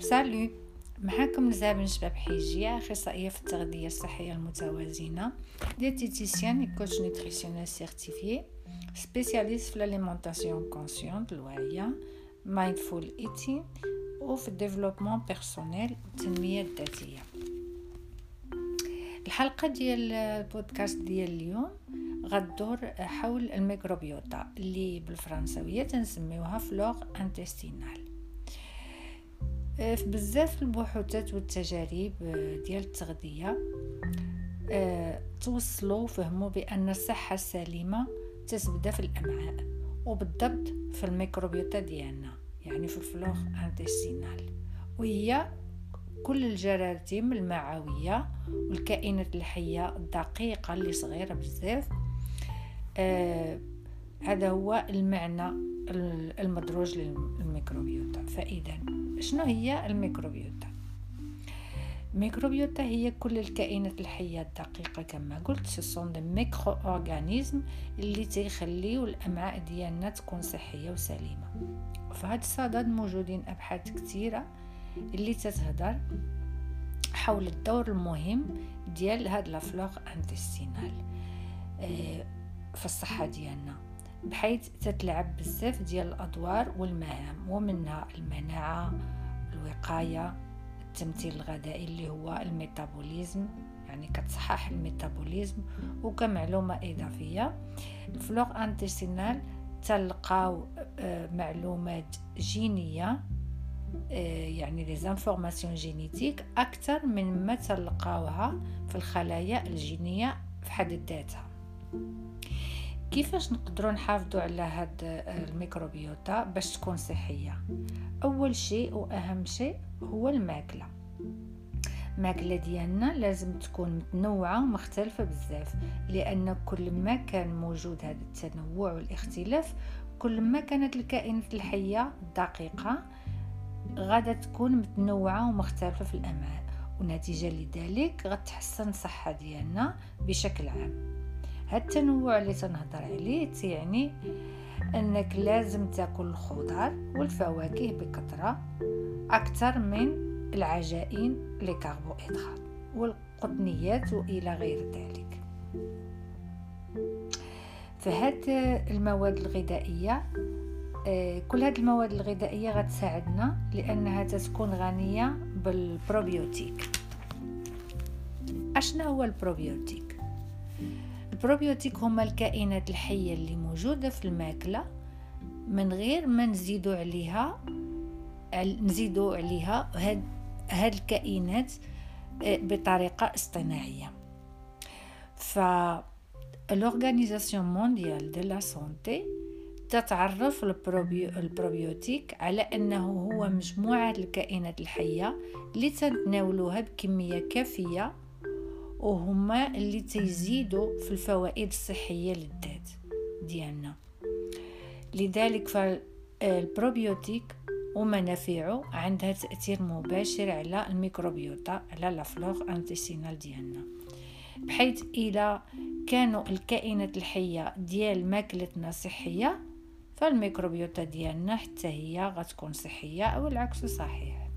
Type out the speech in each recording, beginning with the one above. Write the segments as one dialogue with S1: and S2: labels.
S1: Salut معاكم نزاب بن شباب حيجية أخصائية في التغذية الصحية المتوازنة diététicienne et coach nutritionnelle certifiée spécialiste في l'alimentation consciente الواعية mindful eating وفي ال développement personnel التنمية الذاتية الحلقة ديال البودكاست ديال اليوم غتدور حول الميكروبيوتا اللي بالفرنسوية تنسميوها flore intestinale في بزاف البحوثات والتجارب ديال التغذية توصلوا فهموا بأن الصحة السليمة تتبدا في الأمعاء وبالضبط في الميكروبيوتا ديالنا يعني في ال flore intestinale وهي كل الجراثيم المعوية والكائنات الحية الدقيقة اللي صغيرة بزاف. آه هذا هو المعنى المدروج للميكروبيوتا. فإذا شنو هي الميكروبيوتا؟ الميكروبيوتا هي كل الكائنات الحية الدقيقة كما قلت sont des micro-organismes اللي تيخليو الأمعاء ديالنا تكون صحية وسليمة. في هذا الصدد موجودين أبحاث كثيرة اللي تتهدر حول الدور المهم ديال هاد la flore intestinale آه، في الصحة ديالنا. بحيث تتلعب بزاف ديال الأدوار والمهام ومنها المناعة الوقاية التمثيل الغذائي اللي هو ال métabolisme يعني كتصحح الميتابوليزم وكمعلومة إضافية. ال flore intestinale تلقاو آه، معلومات جينية آه، يعني les informations génétiques أكثر من ما تلقاوها في الخلايا الجينية في حد ذاتها. كيفاش نقدروا نحافظوا على هاد الميكروبيوتا باش تكون صحية؟ أول شيء وأهم شيء هو الماكلة. الماكلة ديالنا لازم تكون متنوعة ومختلفة بزاف لأن كل ما كان موجود هذا التنوع والاختلاف كل ما كانت الكائنات الحية الدقيقه غادا تكون متنوعة ومختلفة في الأمعاء ونتيجة لذلك غتحسن الصحه ديالنا بشكل عام. هاد التنوع اللي تنهضر عليه تيعني أنك لازم تاكل الخضار والفواكه بكثرة أكثر من العجائن لي كاربوهيدرات والقطنيات وإلى غير ذلك. فهاد المواد الغذائية آه، كل هاد المواد الغذائية غتساعدنا لأنها تكون غنية بالبروبيوتيك. اشنا هو البروبيوتيك؟ البروبيوتيك هما الكائنات الحية اللي موجودة في الماكلة. من غير ما نزيدو عليها نزيدو عليها هاد هاد الكائنات آه، بطريقة اصطناعية. ف l'Organisation mondiale de la santé تتعرف البروبيوتيك على أنه هو مجموعة الكائنات الحية اللي تناولوها بكمية كافية. وهما اللي تيزيدوا في الفوائد الصحية للذات ديالنا. لذلك فالبروبيوتيك ومنافعه عندها تأثير مباشر على الميكروبيوتا على la flore intestinale ديالنا. بحيث إلى كانوا الكائنات الحية ديال ماكلتنا صحية فالميكروبيوتا ديالنا حتى هي غتكون صحية أو العكس صحيح.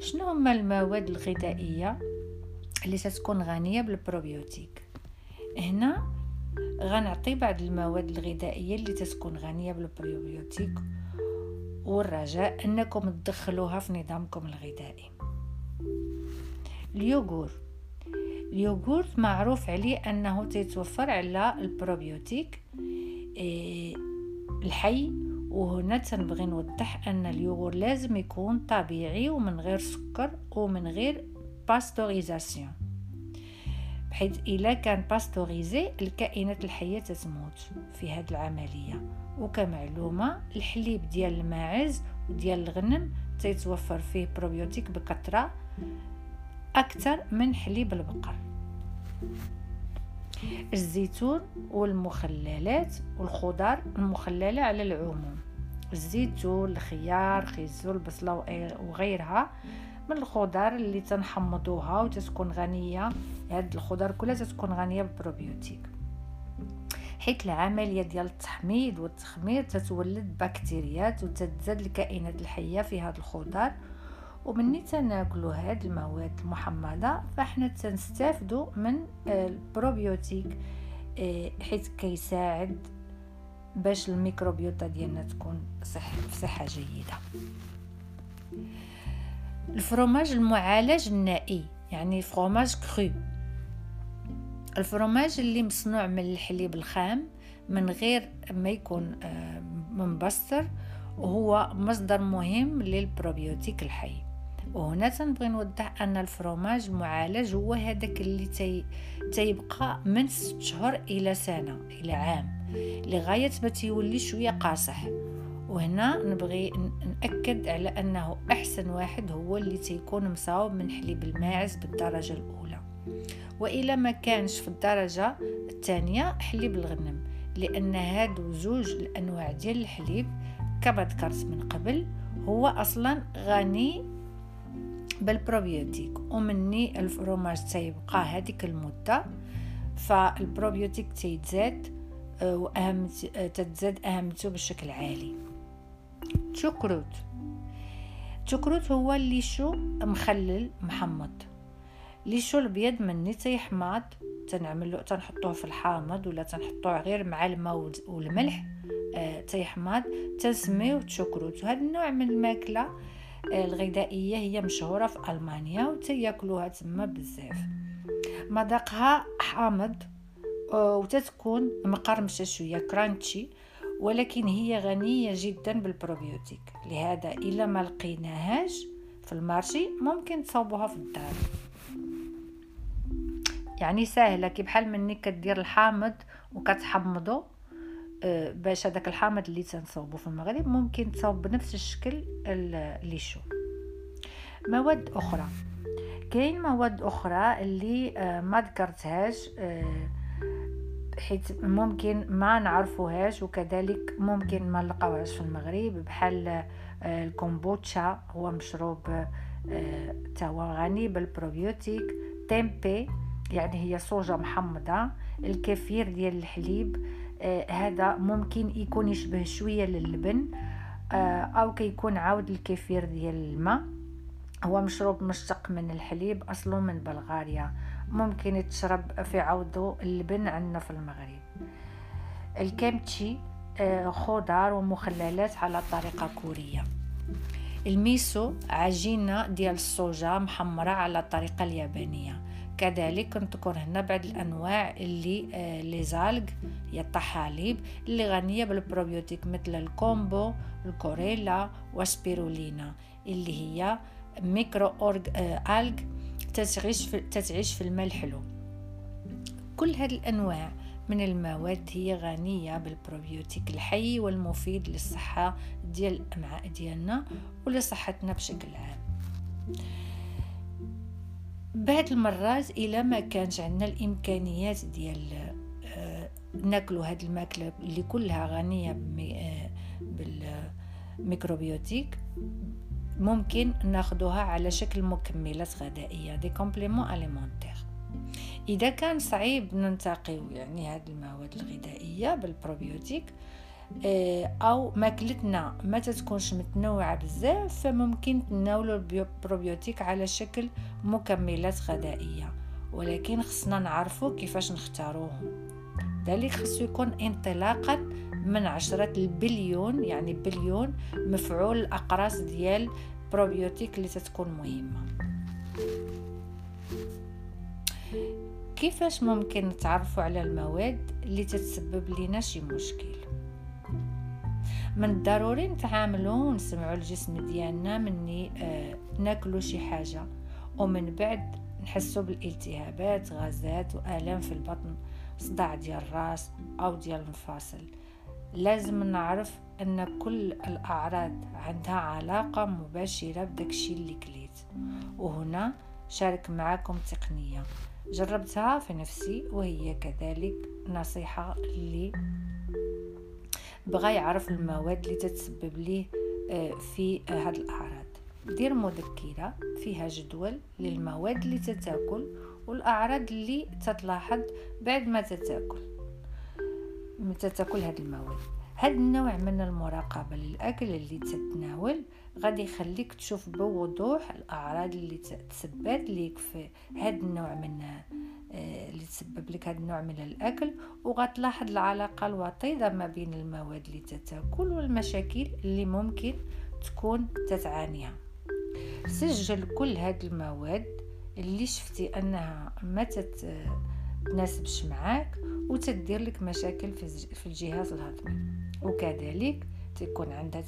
S1: شنو هما المواد الغذائية اللي ستكون غنية بالبروبيوتيك. هنا غنعطي بعض المواد الغذائية اللي تتكون غنية بالبروبيوتيك والرجاء أنكم تدخلوها في نظامكم الغذائي. اليوغور. اليوغورت معروف عليه أنه تيتوفر على البروبيوتيك إيه الحي وهنا تنبغي نوضح أن اليوغور لازم يكون طبيعي ومن غير سكر ومن غير pasteurisation بحيث إلا كان pasteurisé الكائنات الحية تتموت في هذه العملية. وكمعلومة الحليب ديال الماعز وديال الغنم تيتوفر فيه بروبيوتيك بكثرة أكثر من حليب البقر. الزيتون والمخللات والخضار المخللة على العموم. الزيتون الخيار خيزو البصلة وغيرها من الخضر اللي تنحمضوها وتتكون غنية. هاد الخضر كلها تتكون غنية بالبروبيوتيك. حيث العملية ديال التحميض والتخمير تتولد بكتيريات وتتزاد الكائنات الحية في هذا الخضار. ومني تناكلو هاد المواد المحمضة فاحنا تنستافدو من البروبيوتيك آه، حيث كيساعد باش الميكروبيوتا ديالنا تكون صح في صحة جيدة. الفروماج المعالج النيء يعني fromage cru. الفرماج اللي مصنوع من الحليب الخام من غير ما يكون آه، منبستر وهو مصدر مهم للبروبيوتيك الحي. وهنا تنبغي نوضح أن الفرماج المعالج هو هذاك اللي تي تيبقى من ست شهور إلى سنة إلى عام لغاية ما تيولي شوية قاصح. وهنا نبغي نأكد على أنه أحسن واحد هو اللي تيكون مصاوب من حليب الماعز بالدرجة الأولى. وإلا ما كانش في الدرجة الثانية حليب الغنم لأن هادو زوج الأنواع ديال الحليب كما ذكرت من قبل هو أصلا غني بالبروبيوتيك ومني الفروماج تيبقى هذيك المدة. فالبروبيوتيك تيتزاد آه، وأهم تتزاد أهمته بشكل عالي. choucroute choucroute هو اللي chou مخلل محمض. le chou الابيض مني تيحماض تنعملو تنحطوه في الحامض ولا تنحطوه غير مع الماء والملح آه تيحماض تنسميوه choucroute. وهذا النوع من الماكلة آه الغذائية هي مشهورة في ألمانيا وتياكلوها تما بزاف. مذاقها حامض آه وتتكون مقرمشة شوية crunchy. ولكن هي غنية جدا بالبروبيوتيك. لهذا الا ما لقيناهاش في المارشي ممكن تصوبوها في الدار. يعني ساهله كي بحال مني كدير الحامض وكتحمضو آه، باش هذاك الحامض اللي تنصوبو في المغرب ممكن تصوب بنفس الشكل اللي شو. مواد أخرى. كاين مواد أخرى اللي آه، ما ذكرتهاش آه، حيت ممكن ما نعرفوهاش وكذلك ممكن ما نلقاوهاش في المغرب بحال الكومبوتشا هو مشروب تاهو غني بالبروبيوتيك تيمبي يعني هي صوجة محمضة الكيفير ديال الحليب آه هذا ممكن يكون يشبه شوية للبن آه أو كيكون عاود الكيفير ديال الماء. هو مشروب مشتق من الحليب أصله من بلغاريا. ممكن يتشرب في عوضه اللبن عندنا في المغرب. الكيمتشي آه خضار ومخللات على طريقة كورية. الميسو عجينة ديال الصوجة مخمرة على الطريقة اليابانية. كذلك نذكر هنا بعض الأنواع اللي آه les algues هي الطحالب اللي غنية بالبروبيوتيك مثل الكومبو الكلوريلا وسبيرولينا اللي هي micro-org آه algues. تتعيش في تتعيش في الماء الحلو كل هذه الأنواع من المواد هي غنية بالبروبيوتيك الحي والمفيد للصحة ديال الأمعاء ديالنا ولصحتنا بشكل عام. بعض المرات إلا ما كانش عندنا الإمكانيات ديال آه ناكلو هاد الماكلة اللي كلها غنية آه بالميكروبيوتيك ممكن ناخدوها على شكل مكملات غذائية des compléments alimentaires إذا كان صعيب ننتقيو يعني هاد المواد الغذائية بالبروبيوتيك آه، أو ماكلتنا ما تتكونش متنوعة بزاف فممكن تناولوا البروبيوتيك على شكل مكملات غذائية. ولكن خصنا نعرفوا كيفاش نختاروهم. ذلك خصو يكون انطلاقا من عشرة البليون يعني بليون مفعول الأقراص ديال بروبيوتيك اللي تتكون مهمة. كيفاش ممكن نتعرفوا على المواد اللي تتسبب لنا شي مشكل؟ من الضروري نتعاملوا ونسمعوا الجسم ديالنا مني آه ناكلوا شي حاجة ومن بعد نحسوا بالالتهابات غازات وآلام في البطن صداع ديال الراس أو ديال المفاصل. لازم نعرف أن كل الأعراض عندها علاقة مباشرة بداكشي اللي كليت. وهنا شارك معكم تقنية. جربتها في نفسي وهي كذلك نصيحة اللي بغى يعرف المواد اللي تتسبب ليه آه، في هاد الأعراض. دير مذكرة فيها جدول للمواد اللي تتاكل والأعراض اللي تتلاحظ بعد ما تتاكل. متى تاكل هاد المواد؟ هاد النوع من المراقبة للأكل اللي تتناول غادي يخليك تشوف بوضوح الأعراض اللي تسببت ليك في هاد النوع من آه، اللي تسبب لك هذا النوع من الأكل وغتلاحظ العلاقة الوطيدة ما بين المواد اللي تتاكل والمشاكل اللي ممكن تكون تتعانيها. سجل كل هاد المواد اللي شفتي أنها ما تتناسبش معاك وتدير لك مشاكل في الجهاز الهضمي. وكذلك تكون عندها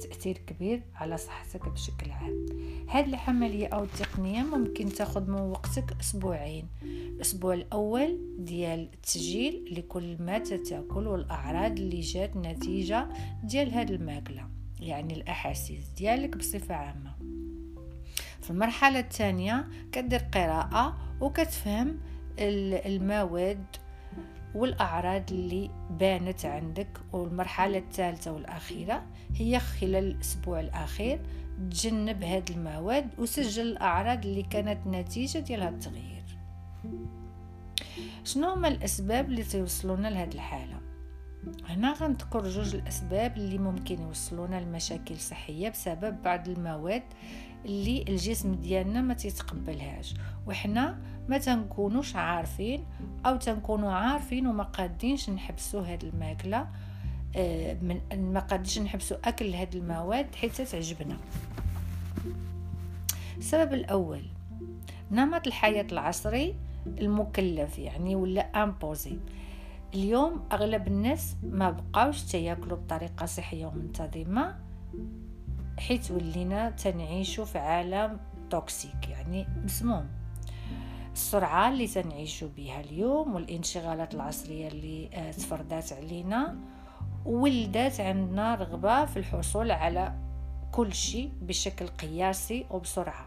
S1: تأثير كبير على صحتك بشكل عام. هذه العملية أو التقنية ممكن تاخذ من وقتك أسبوعين. الأسبوع الأول ديال التسجيل لكل ما تتاكل والأعراض اللي جات نتيجة ديال هاد الماكلة يعني الأحاسيس ديالك بصفة عامة. في المرحلة الثانية كدير قراءة وكتفهم المواد والأعراض اللي بانت عندك والمرحلة الثالثة والأخيرة هي خلال الأسبوع الأخير تجنب هاد المواد وسجل الأعراض اللي كانت نتيجة ديال هاد التغيير. شنو هما الأسباب اللي توصلونا لهاد الحالة؟ هنا غنذكر جوج الأسباب اللي ممكن يوصلونا لمشاكل صحية بسبب بعض المواد اللي الجسم ديالنا ما تيتقبلهاش. وحنا ما تنكونوش عارفين أو تنكونوا عارفين وما قادينش نحبسوا هاد الماكلة آه، من ما قادينش نحبسوا أكل هاد المواد حتى تعجبنا. السبب الأول نمط الحياة العصري المكلف يعني ولا امبوزي اليوم أغلب الناس ما بقاوش تياكلوا بطريقة صحية ومنتظمة. حيث ولينا تنعيشوا في عالم toxique يعني مسموم. السرعة اللي تنعيشوا بها اليوم والانشغالات العصرية اللي آه، تفرضات علينا. ولدت عندنا رغبة في الحصول على كل شيء بشكل قياسي وبسرعة.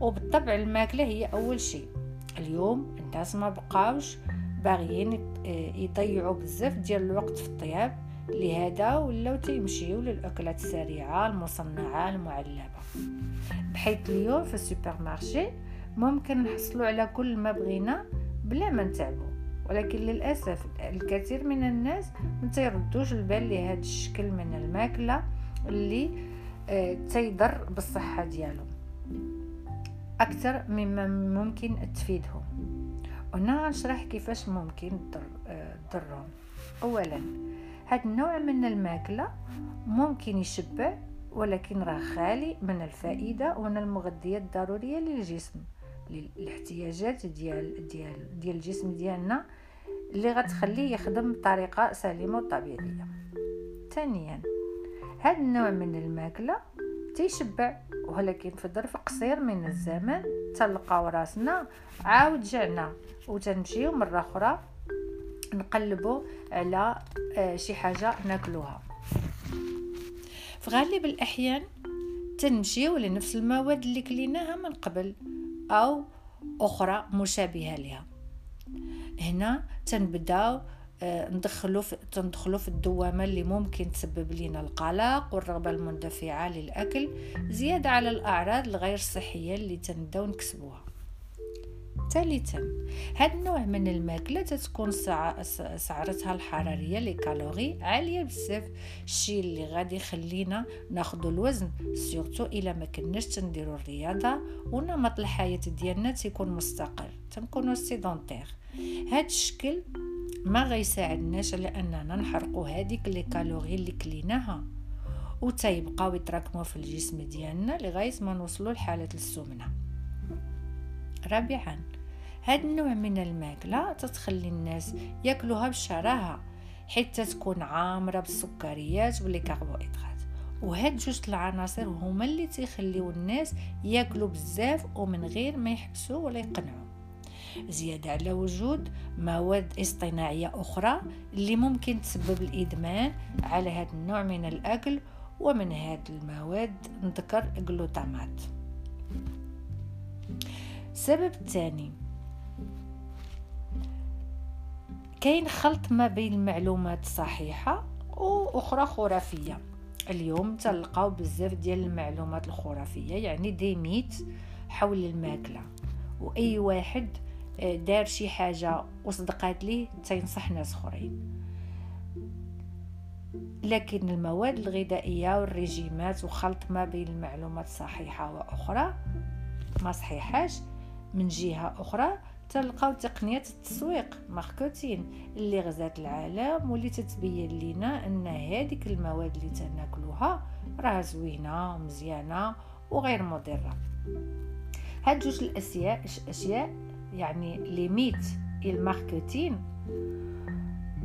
S1: وبالطبع الماكلة هي أول شيء. اليوم الناس ما بقاوش باغيين آه، يضيعوا بزاف ديال الوقت في الطياب. لهذا ولاو تيمشيو للأكلات السريعة المصنعة المعلبة. بحيث اليوم في السوبر مارشي ممكن نحصلوا على كل ما بغينا بلا ما نتعبوا. ولكن للأسف الكثير من الناس ما تيردوش البال لهذا الشكل من الماكلة اللي آه، تيضر بالصحة ديالهم. أكثر مما ممكن تفيدهم. هنا غنشرح كيفاش ممكن تضرهم آه، اولا هذا النوع من الماكلة ممكن يشبع ولكن راه خالي من الفائدة ومن المغذيات الضرورية للجسم للاحتياجات ديال ديال ديال الجسم ديالنا اللي غتخليه يخدم بطريقة سليمة وطبيعية. ثانيا هذا النوع من الماكلة تيشبع ولكن في ظرف قصير من الزمن تلقاو راسنا عاود جعنا وتنمشيو مرة أخرى نقلبوا على آه، شي حاجة ناكلوها. في غالب الأحيان تنمشيو لنفس المواد اللي كليناها من قبل أو أخرى مشابهة لها هنا تنبداو آه، ندخلو في تندخلو في الدوامة اللي ممكن تسبب لنا القلق والرغبة المندفعة للأكل زيادة على الأعراض الغير صحية اللي تنبداو نكسبوها. ثالثا هاد النوع من الماكلة تتكون سعرتها الحرارية les calories عالية بزاف. الشيء اللي غادي يخلينا ناخذ الوزن surtout إلا ما كناش تنديروا الرياضة ونمط الحياة ديالنا تيكون مستقر تنكونوا sédentaires. هاد الشكل ما غيساعدناش على اننا نحرقوا هذيك les calories اللي كليناها وتيبقاو يتراكموا في الجسم ديالنا لغاية ما نوصلوا لحالة السمنة. رابعا هاد النوع من الماكلة تتخلي الناس ياكلوها بشراهة حيث تكون عامرة بالسكريات والكربوهيدرات. وهاد جوج العناصر هما اللي تيخليو الناس ياكلوا بزاف ومن غير ما يحسوا ولا يقنعوا زيادة على وجود مواد اصطناعية أخرى اللي ممكن تسبب الإدمان على هذا النوع من الأكل ومن هاد المواد نذكر الجلوتامات. السبب الثاني كاين خلط ما بين المعلومات الصحيحة وأخرى خرافية. اليوم تلقاو بزاف ديال المعلومات الخرافية يعني دي ميت حول الماكلة. وأي واحد آه، دار شي حاجة وصدقات ليه تينصح ناس أخرين. لكن المواد الغذائية والريجيمات وخلط ما بين المعلومات الصحيحة وأخرى ما صحيحاش. من جهة أخرى تلقاو تقنية التسويق ماركتين اللي غزات العالم واللي تتبين لنا أن هذيك المواد اللي تناكلوها راه زوينة ومزيانه وغير مضرة. هاد جوج الاشياء أشياء يعني ليميت ال marketing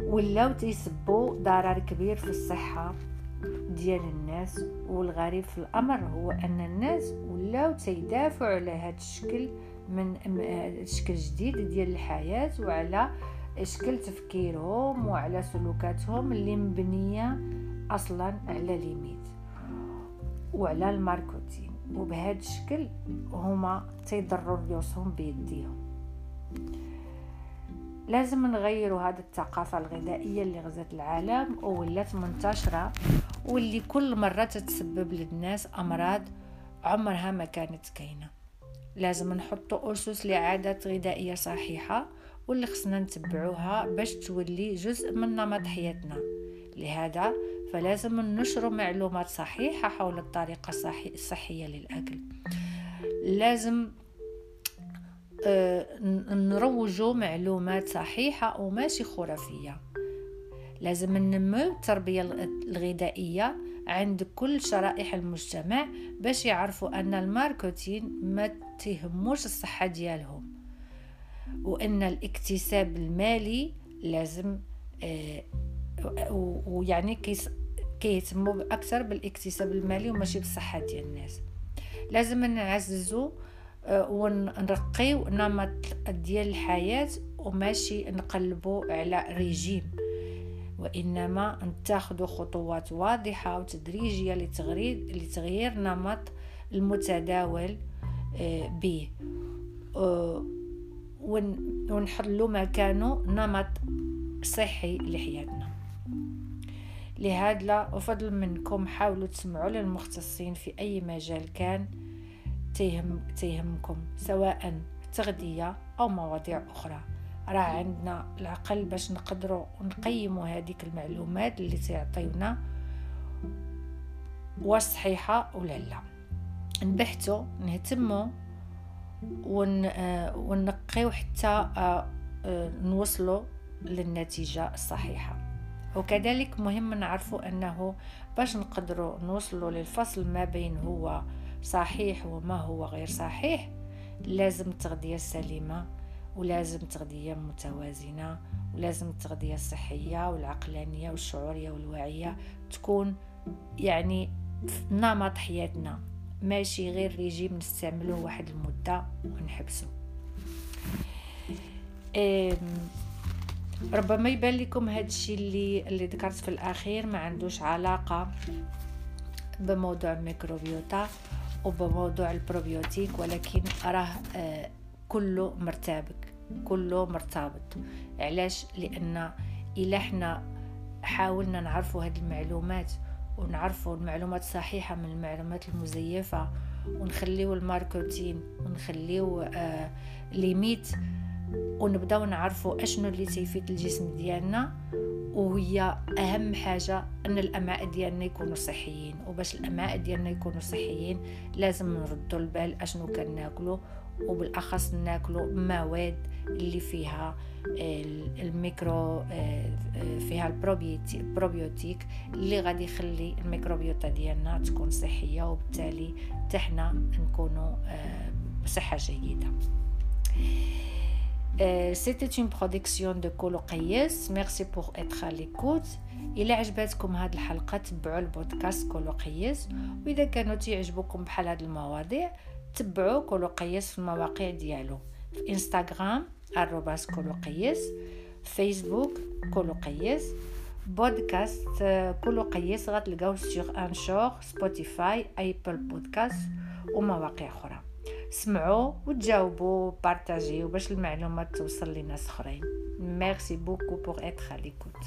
S1: ولاو تيسببوا ضرر كبير في الصحة ديال الناس والغريب في الأمر هو أن الناس ولاو تيدافعوا على هذا الشكل من شكل جديد ديال الحياة وعلى شكل تفكيرهم وعلى سلوكاتهم اللي مبنية أصلا على les mythes وعلى ال marketing. وبهذا الشكل هما تيضروا ريوسهم بيديهم. لازم نغيروا هذه الثقافة الغذائية اللي غزت العالم وولات منتشرة واللي كل مرة تتسبب للناس أمراض عمرها ما كانت كاينة. لازم نحطوا أسس لعادات غذائية صحيحة واللي خصنا نتبعوها باش تولي جزء من نمط حياتنا. لهذا فلازم ننشر معلومات صحيحة حول الطريقة الصحية للأكل. لازم آه، نروجوا معلومات صحيحة وماشي خرافية. لازم ننمو التربية الغذائية عند كل شرائح المجتمع باش يعرفوا أن الماركتين ما تهموش الصحة ديالهم. وإن الاكتساب المالي لازم آه ويعني كيهتموا أكثر بالاكتساب المالي وماشي بالصحة ديال الناس. لازم نعززوا آه، ونرقيو نمط ديال الحياة وماشي نقلبوا على ريجيم. وإنما نتخذ خطوات واضحة وتدريجية لتغيير, لتغيير نمط المتداول به آه، ونحلو مكانه نمط صحي لحياتنا. لهذا أفضل منكم حاولوا تسمعوا للمختصين في أي مجال كان تيهم تيهمكم سواء تغذية أو مواضيع أخرى. راه عندنا العقل باش نقدروا نقيموا هذيك المعلومات اللي تعطيونا واش صحيحه ولا لا. نبحثوا نهتموا ون آه، ونقيو حتى آه، آه، نوصلوا للنتيجة الصحيحة. وكذلك مهم نعرفوا أنه باش نقدروا نوصلوا للفصل ما بين هو صحيح وما هو غير صحيح لازم التغذيه السليمه ولازم تغذية متوازنة ولازم التغذية الصحية والعقلانية والشعورية والواعية تكون يعني نمط حياتنا. ماشي غير ريجيم نستعملوه واحد المدة ونحبسه ربما يبان لكم هذا الشيء اللي اللي ذكرت في الأخير ما عندوش علاقة بموضوع الميكروبيوتا وبموضوع البروبيوتيك ولكن راه آه كله مرتبك كله مرتبط. علاش؟ لأن إلا إحنا حاولنا نعرفوا هذه المعلومات ونعرفوا المعلومات الصحيحة من المعلومات المزيفة ونخليو ال marketing ونخليو آه les mythes ونبداو نعرفوا أشنو اللي تيفيد الجسم ديالنا وهي أهم حاجة أن الأمعاء ديالنا يكونوا صحيين. وباش الأمعاء ديالنا يكونوا صحيين لازم نردوا البال أشنو كناكلوا وبالأخص ناكلوا مواد اللي فيها الميكرو آه، فيها البروبيوتيك اللي غادي يخلي الميكروبيوتا ديالنا تكون صحية وبالتالي تحنا نكونوا آه، بصحة جيدة. c'était une production de كولو قياس merci pour être à l'écoute إلى عجبتكم هذه الحلقة تبعوا البودكاست كولو قياس وإذا كانوا تعجبكم بحال هذه المواضيع تبعوا كولو قياس في المواقع ديالو. في انستغرام arobase كولو قياس. فيسبوك كولو قياس. بودكاست كولو قياس. غتلقاو sur Anchor Spotify Apple Podcasts ومواقع أخرى. سمعوا وتجاوبوا بارطاجيو باش المعلومات توصل لناس أخرين. merci beaucoup pour être à l'écoute.